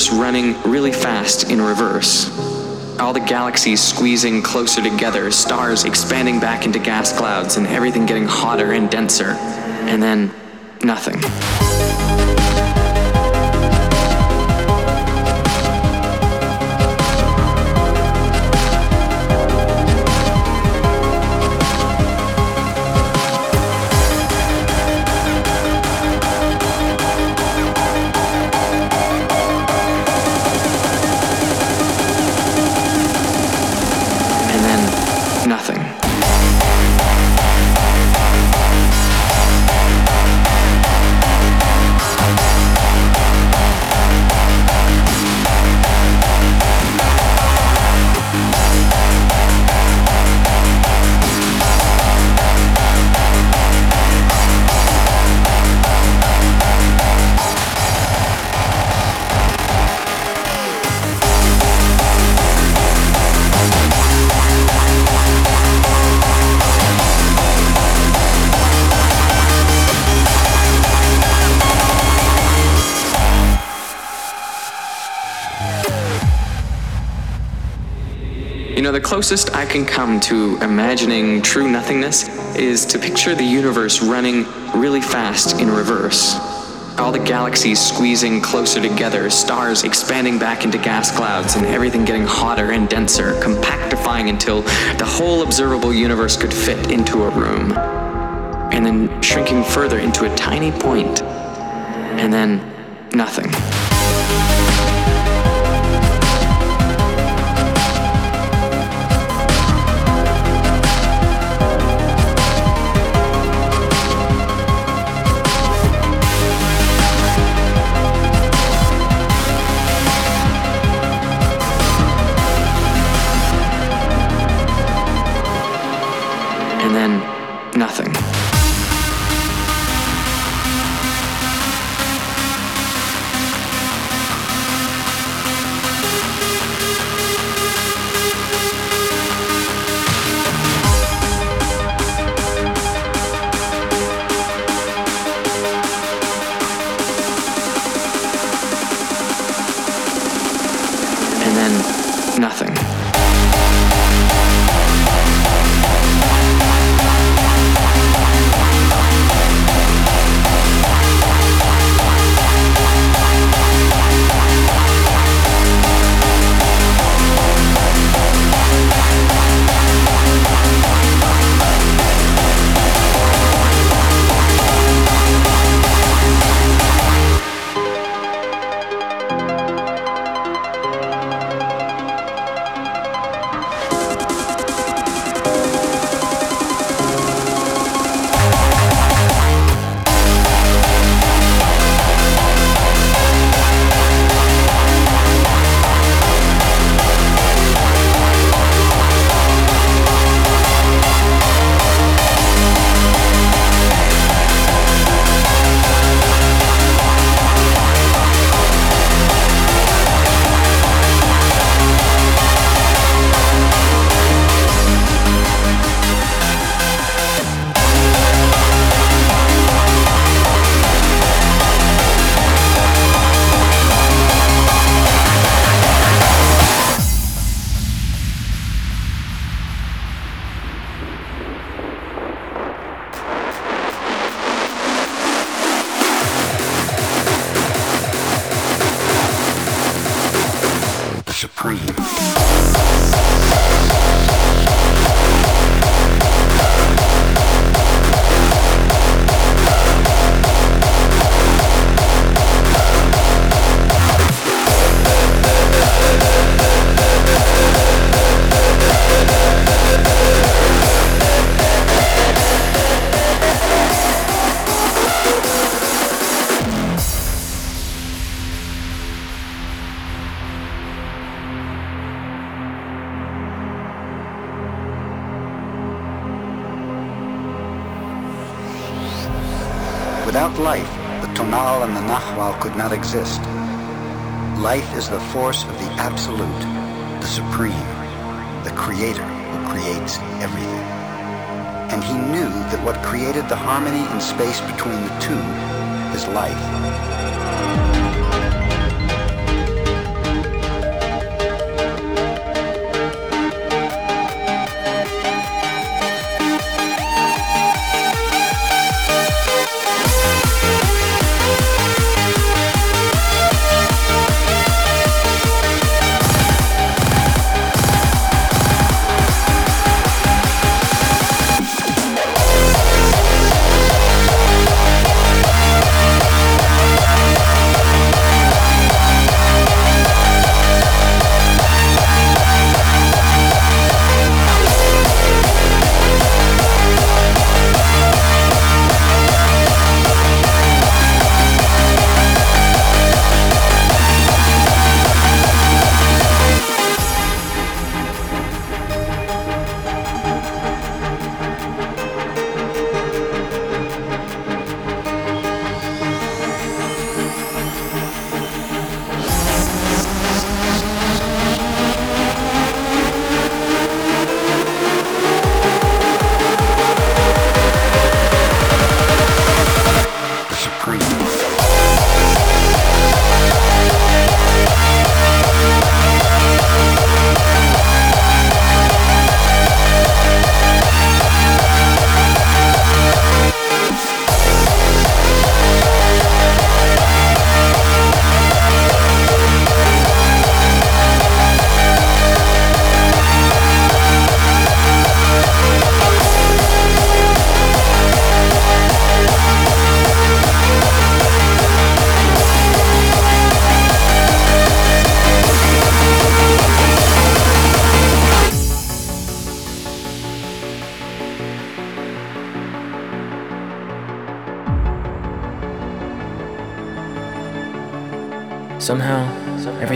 universe running really fast in reverse. All the galaxies squeezing closer together, stars expanding back into gas clouds, and everything getting hotter and denser. And then, nothing. Know, the closest I can come to imagining true nothingness is to picture the universe running really fast in reverse. All the galaxies squeezing closer together, stars expanding back into gas clouds, and everything getting hotter and denser, compactifying until the whole observable universe could fit into a room. And then shrinking further into a tiny point. And then nothing. Exist. Life is the force of the absolute, the supreme, the creator who creates everything. And he knew that what created the harmony in space between the two is life.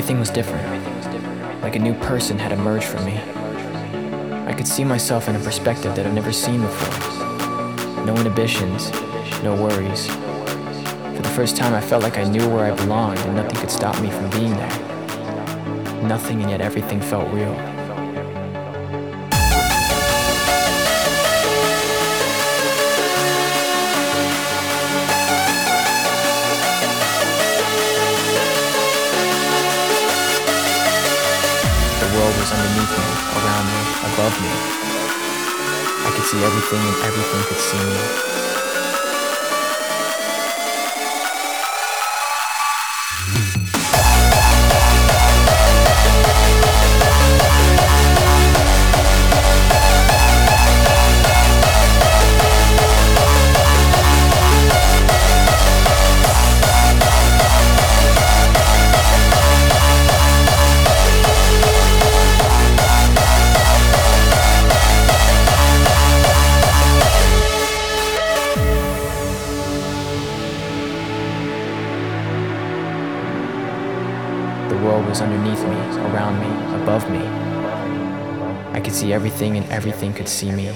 Everything was different. Like a new person had emerged from me. I could see myself in a perspective that I've never seen before. No inhibitions, no worries. For the first time, I felt like I knew where I belonged and nothing could stop me from being there. Nothing, and yet everything felt real. See everything and everything could see me. Was underneath me, around me, above me. I could see everything and everything could see me.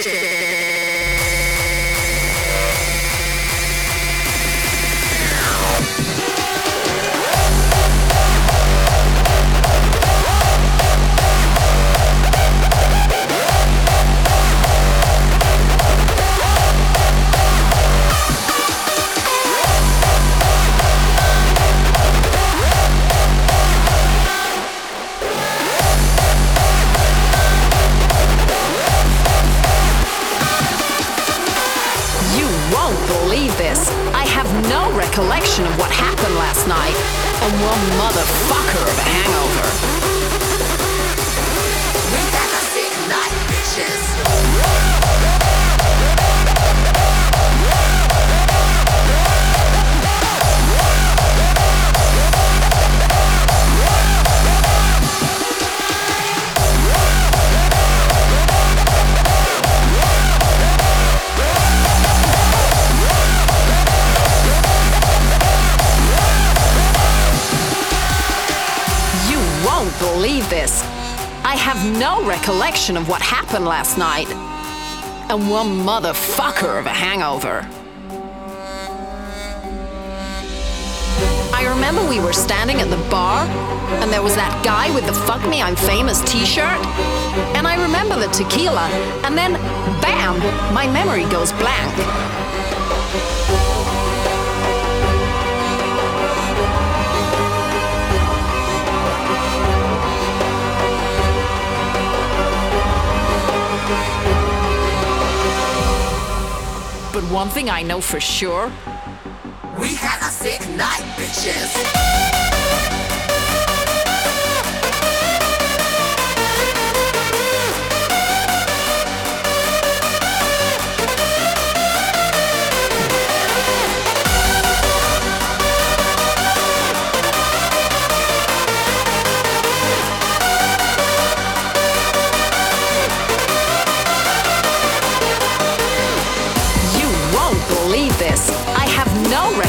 Station. Recollection of what happened last night. And one motherfucker of a hangover. I remember we were standing at the bar, and there was that guy with the Fuck Me I'm Famous t shirt. And I remember the tequila, and then bam, my memory goes blank. But one thing I know for sure We had a sick night, bitches.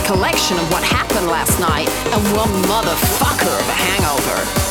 Recollection of what happened last night, and one motherfucker of a hangover.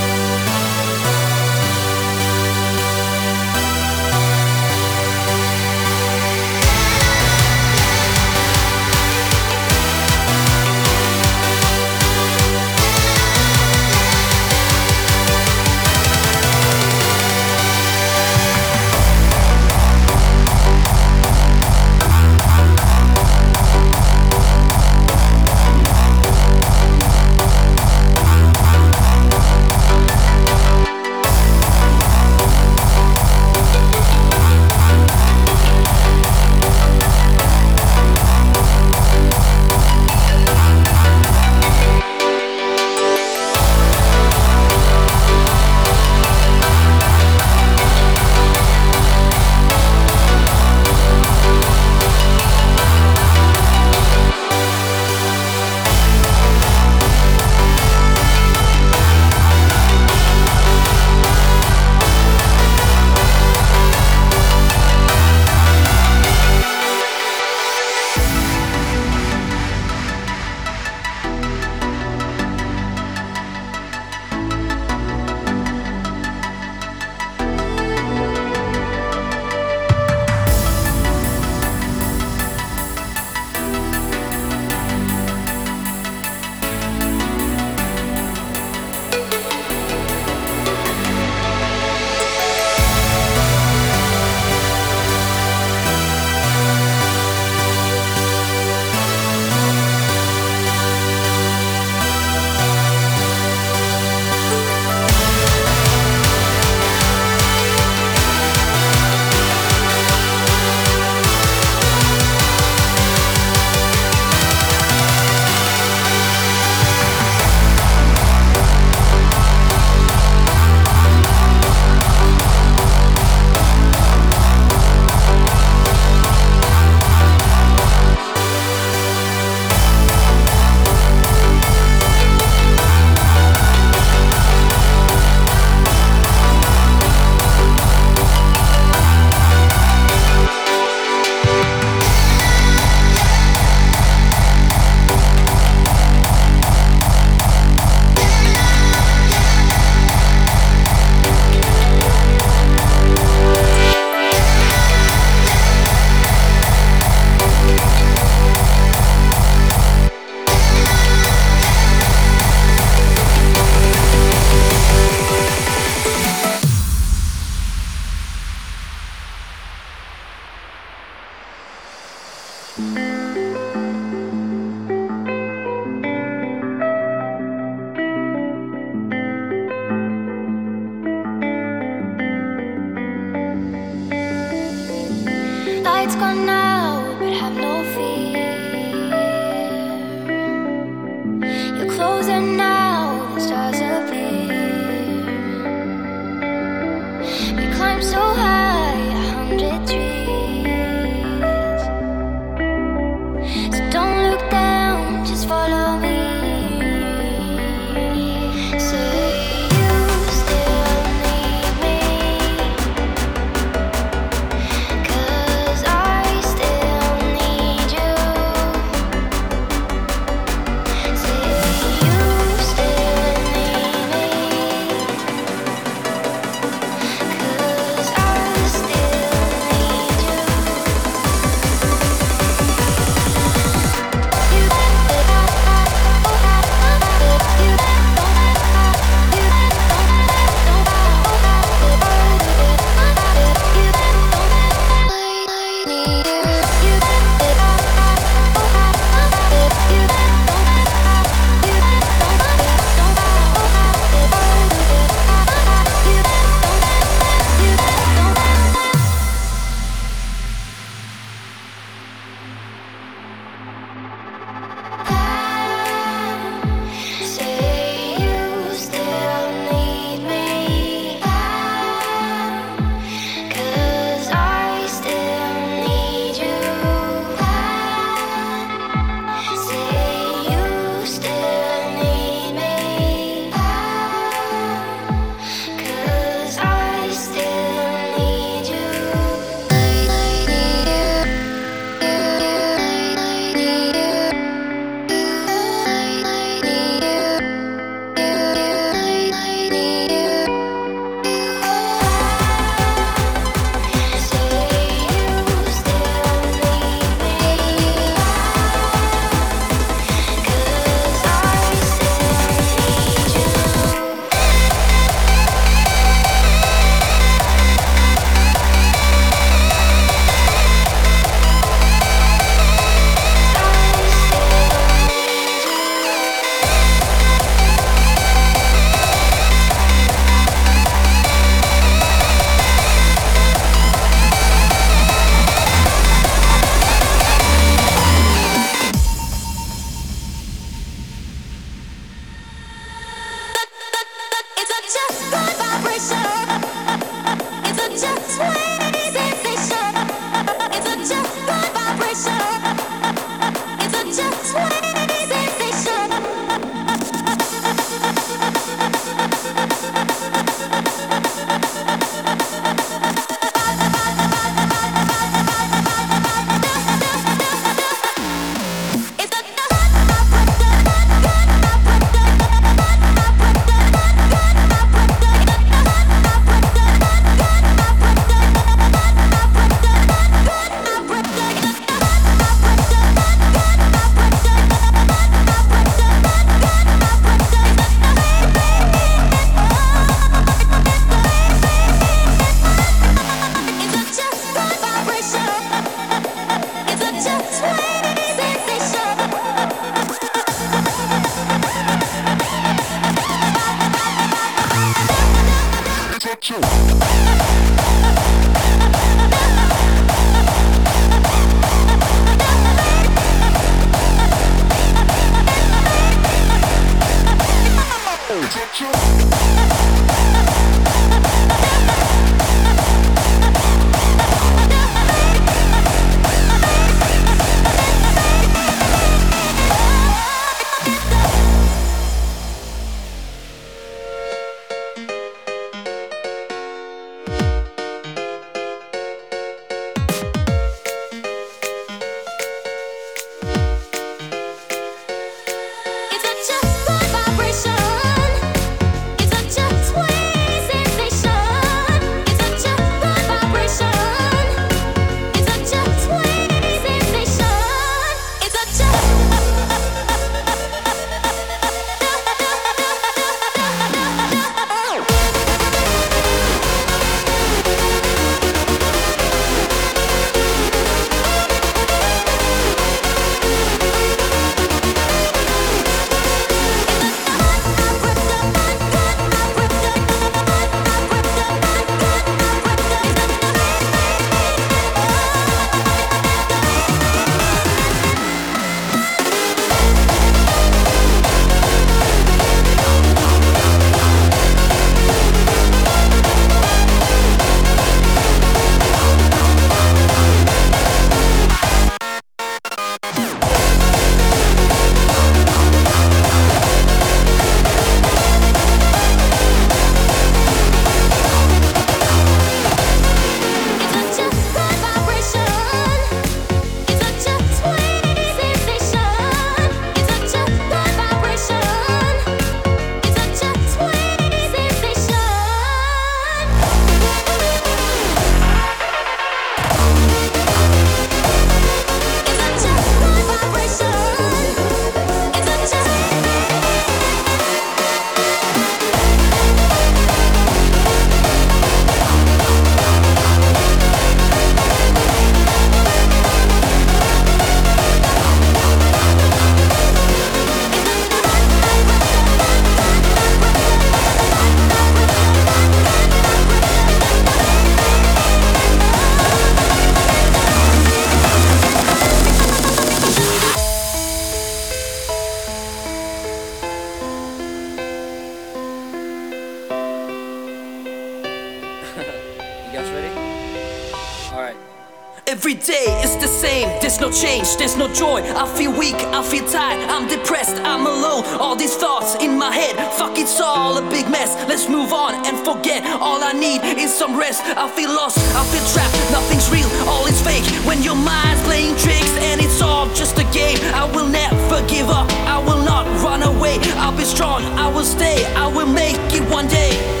Joy. I feel weak, I feel tired, I'm depressed, I'm alone. All these thoughts in my head, fuck it's all a big mess. Let's move on and forget. All I need is some rest. I feel lost, I feel trapped, nothing's real, all is fake. When your mind's playing tricks and it's all just a game, I will never give up, I will not run away. I'll be strong, I will stay, I will make it one day.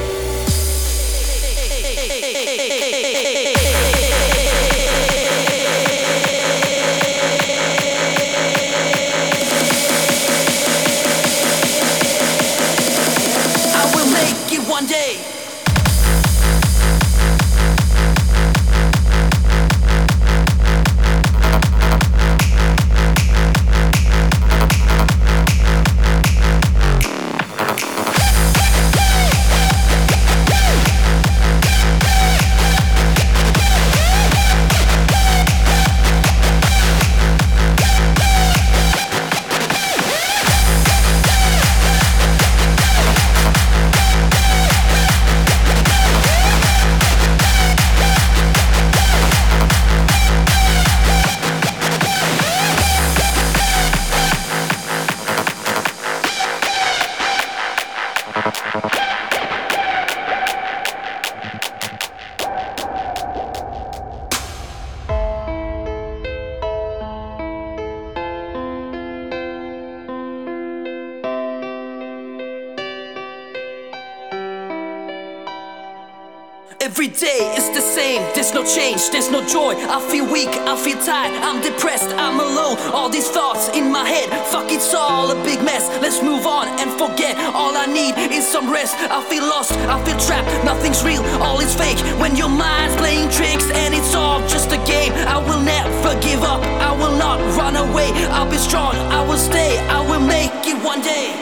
There's no change, there's no joy. I feel weak, I feel tired, I'm depressed, I'm alone. All these thoughts in my head, fuck it's all a big mess. Let's move on and forget. All I need is some rest. I feel lost, I feel trapped, nothing's real, all is fake. When your mind's playing tricks and it's all just a game, I will never give up, I will not run away. I'll be strong, I will stay, I will make it one day.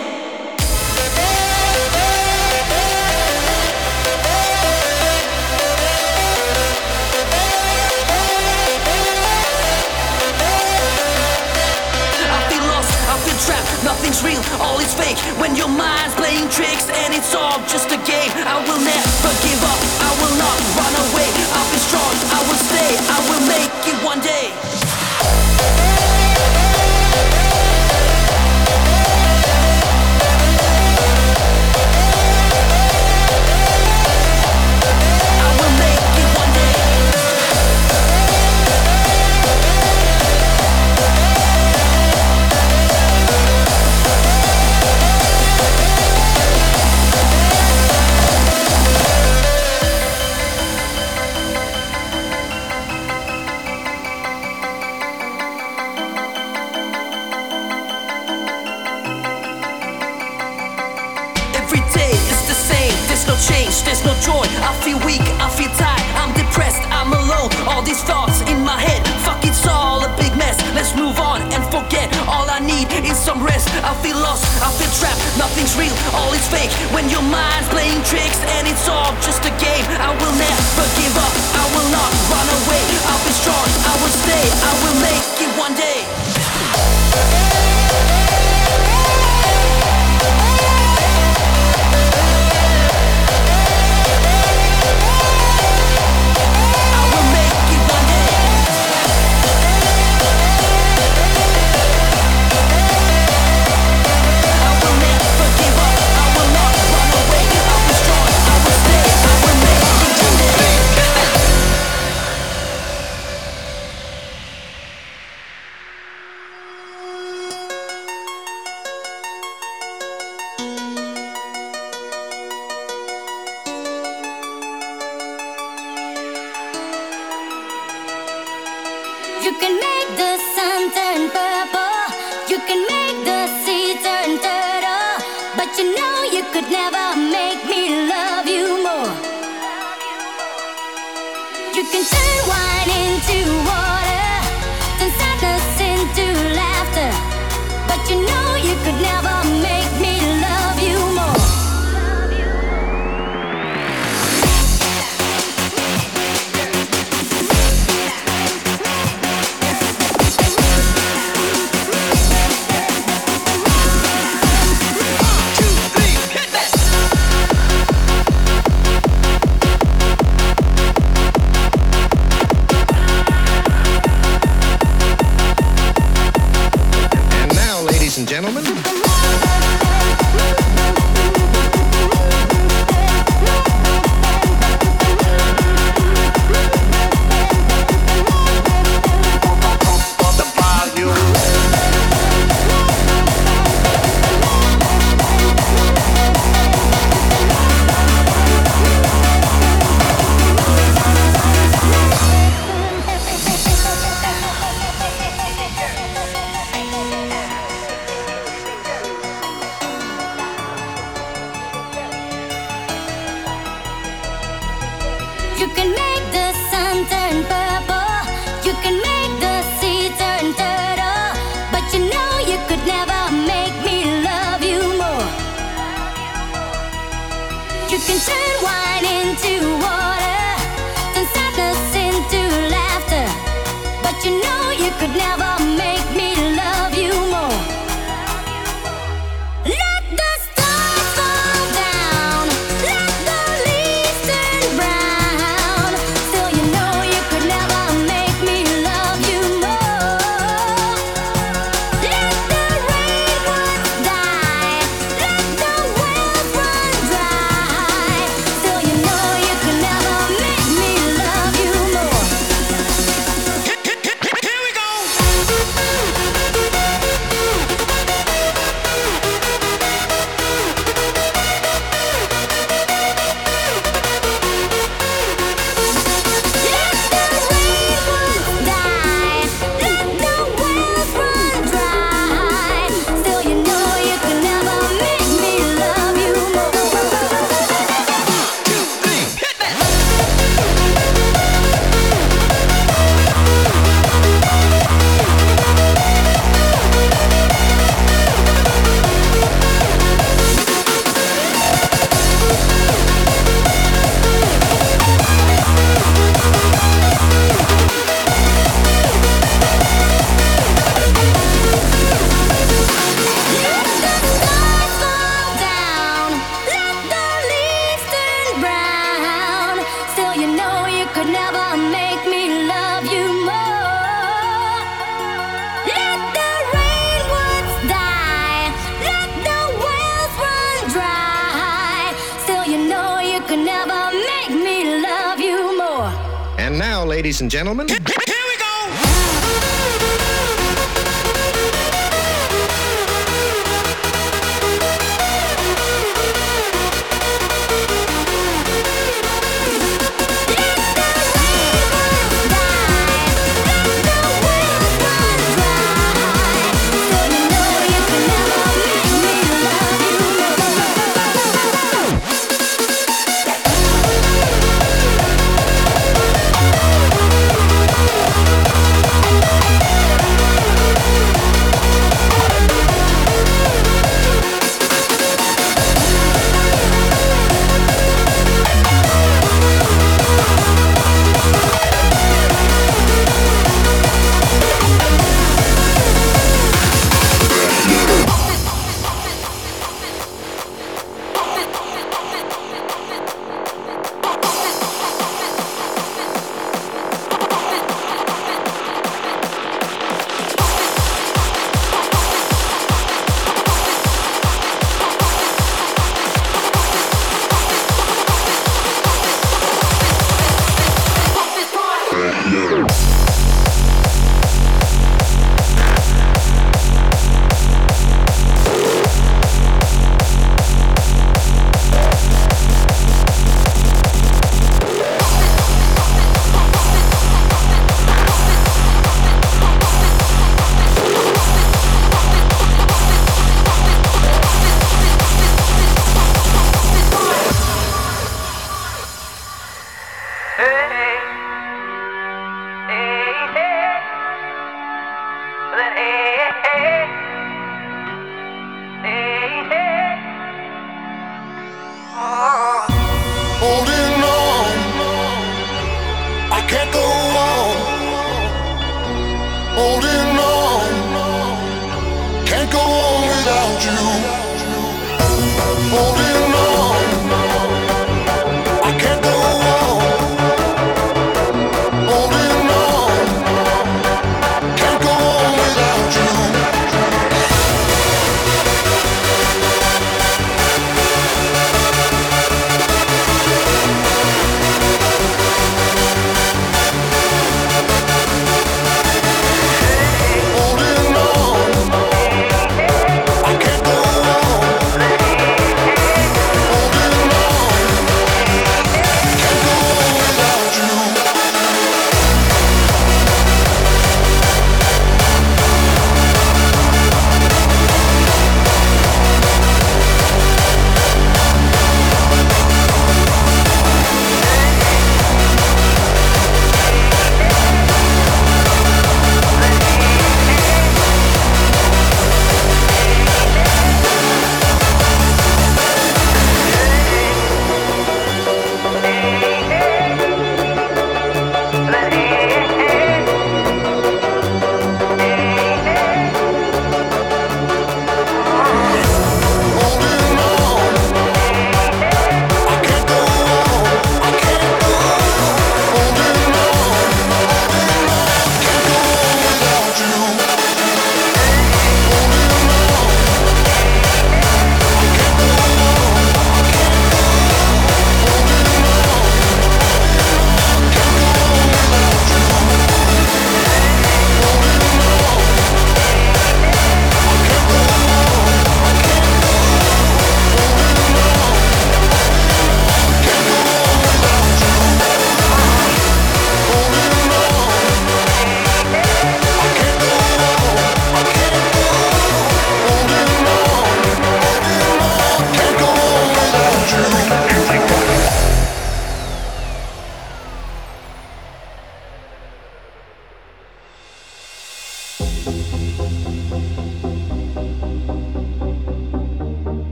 Nothing's real, all is fake. When your mind's playing tricks and it's all just a game, I will never give up, I will not run away. I'll be strong, I will stay, I will make it one day. sense. I feel lost, I feel trapped. Nothing's real, all is fake. When your mind's playing tricks and it's all just a game, I will never give up. I will not run away. I'll be strong, I will stay, I will make it one day.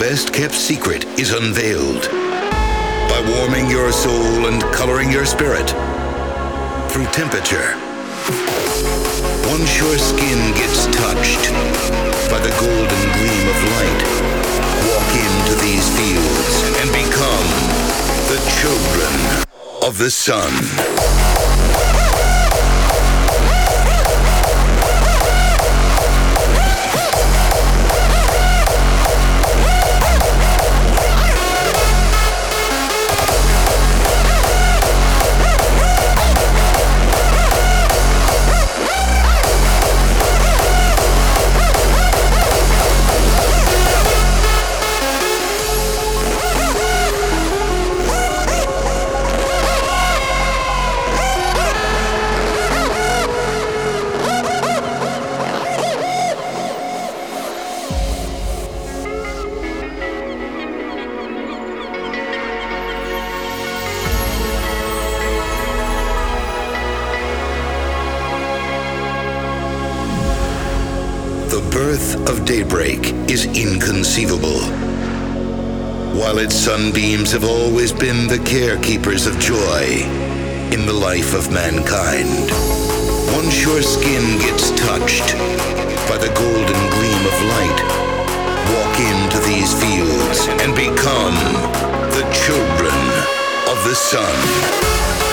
Best kept secret is unveiled. By warming your soul and coloring your spirit through temperature. Once your skin gets touched by the golden gleam of light, walk into these fields and become the children of the sun. Sunbeams have always been the carekeepers of joy in the life of mankind, once your skin gets touched by the golden gleam of light, walk into these fields and become the children of the sun.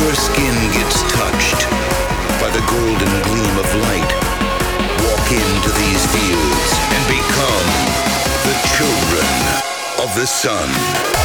Your skin gets touched by the golden gleam of light, walk into these fields and become the children of the sun.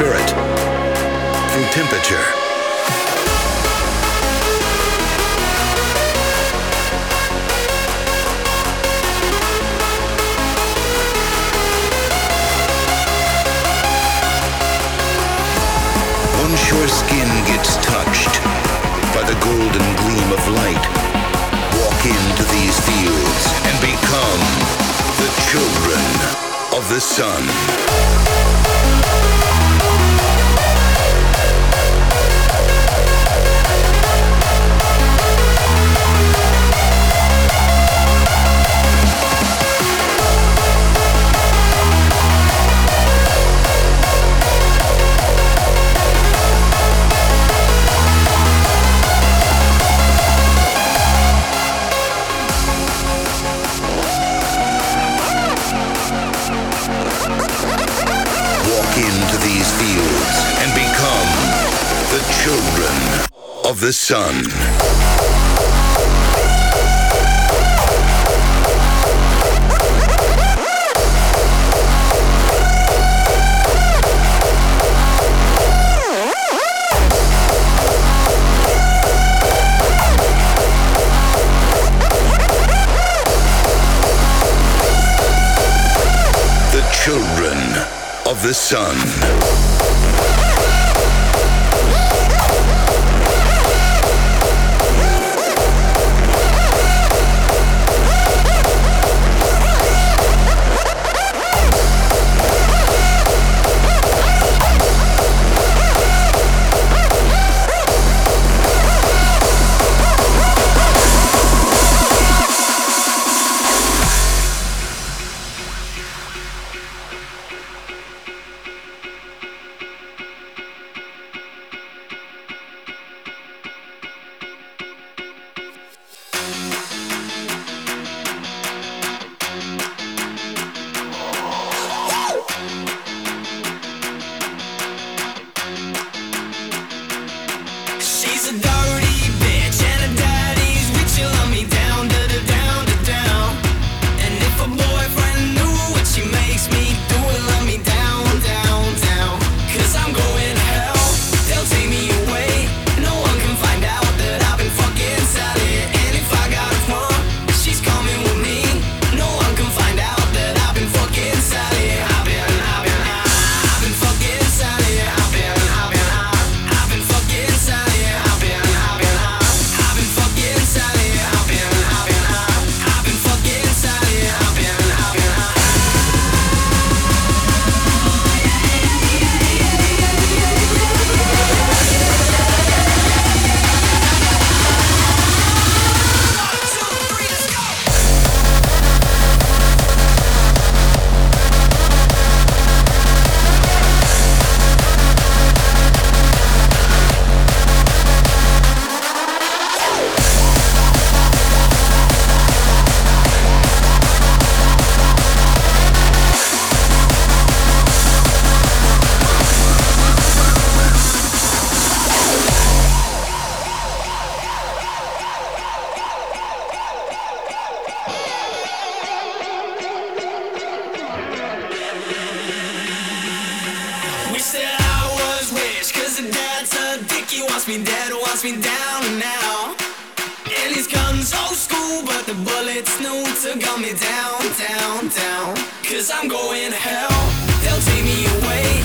Spirit through temperature. Once your skin gets touched by the golden gleam of light, walk into these fields and become the children of the sun. Sun. The children of the sun. To hell, they'll take me away.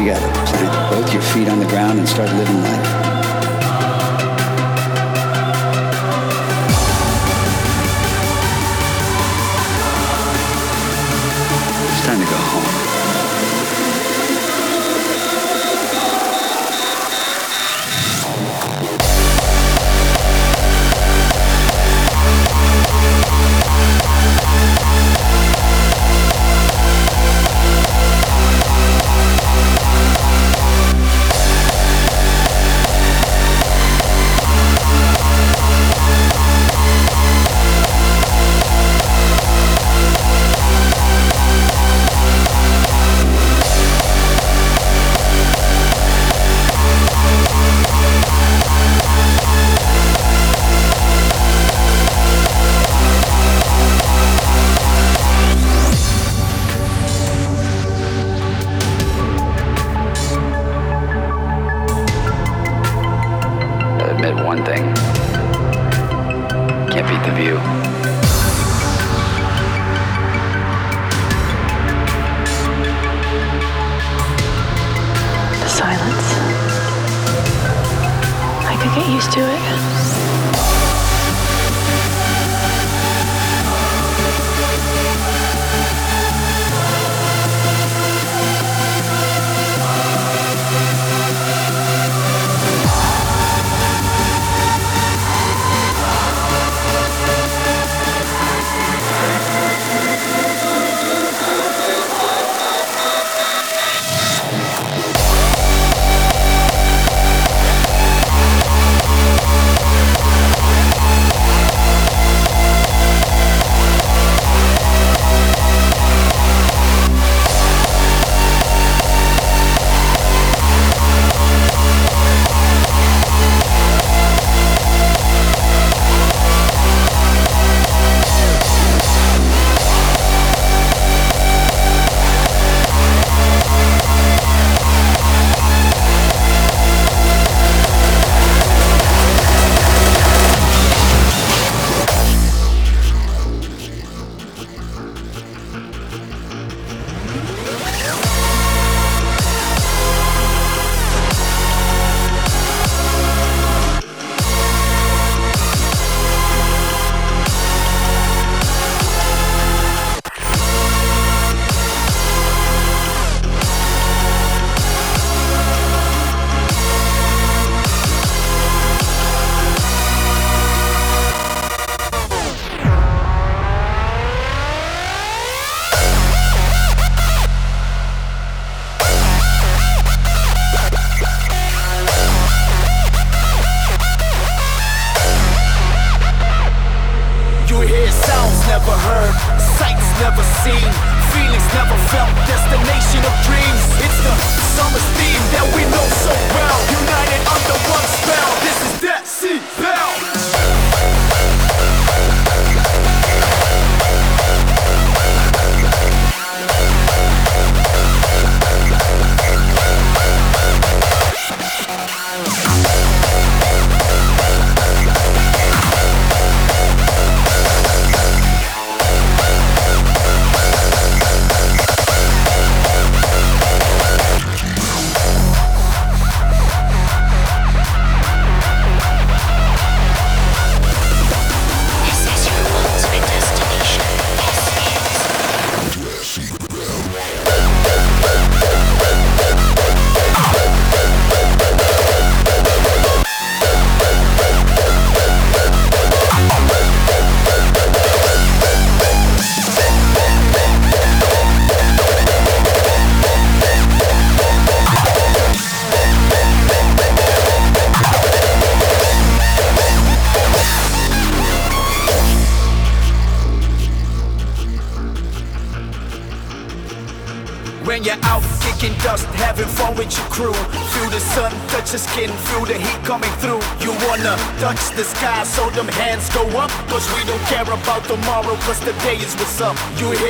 You got to plant both your feet on the ground and start living life. It's time to go home. up. You hear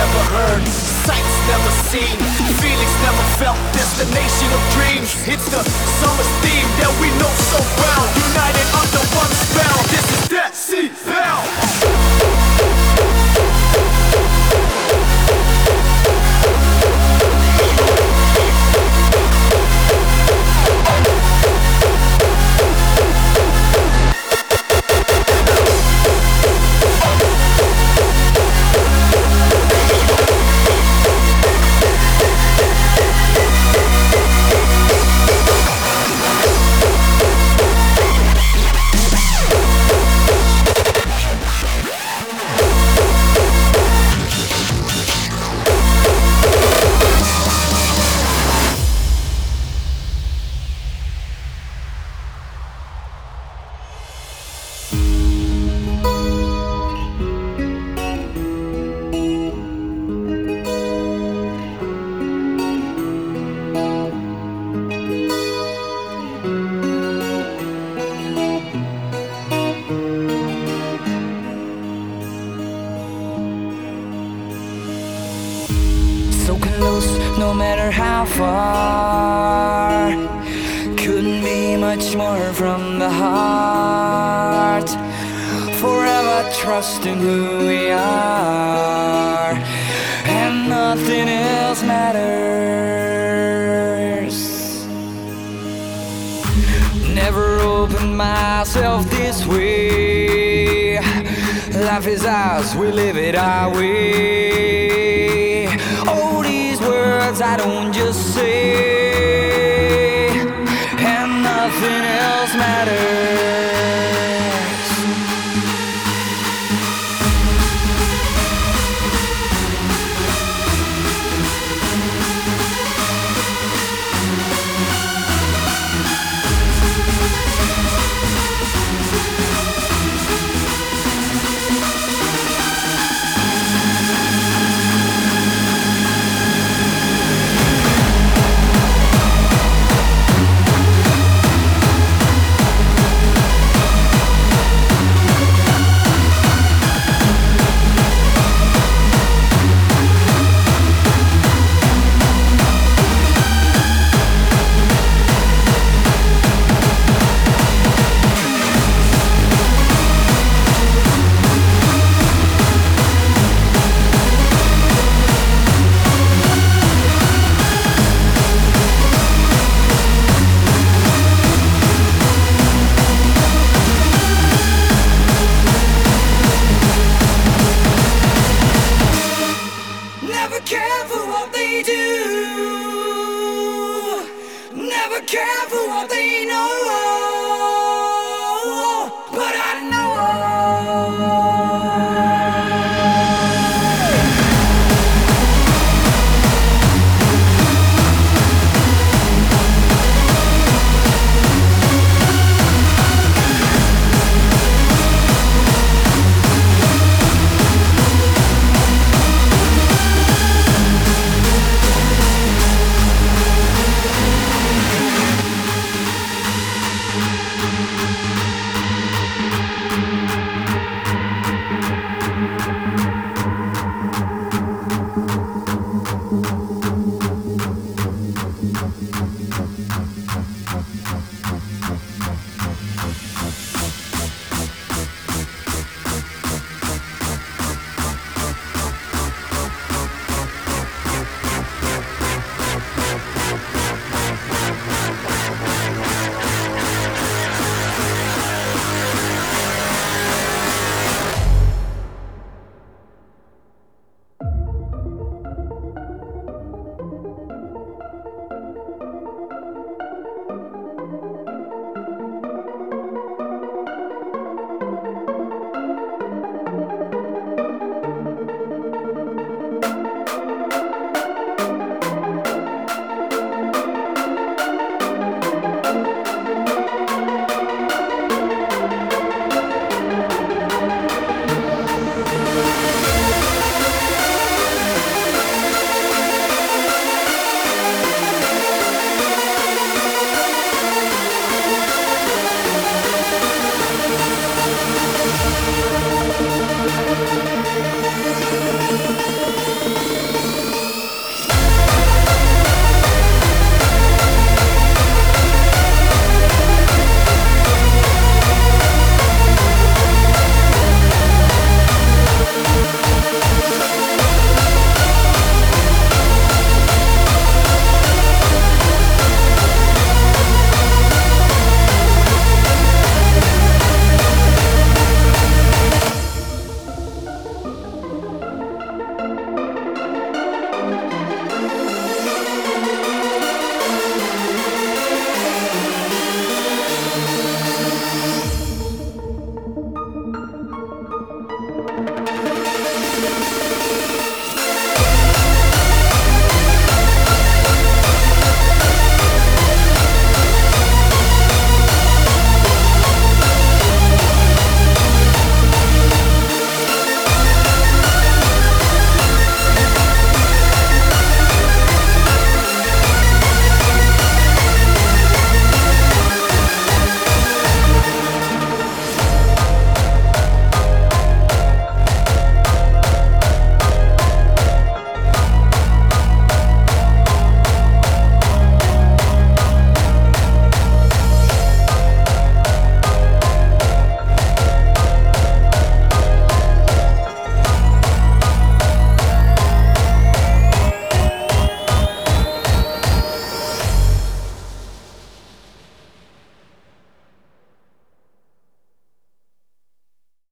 never heard, sights never seen, feelings never felt, destination of dreams. It's the summer theme that we know so well, united under one spell. This is Decibel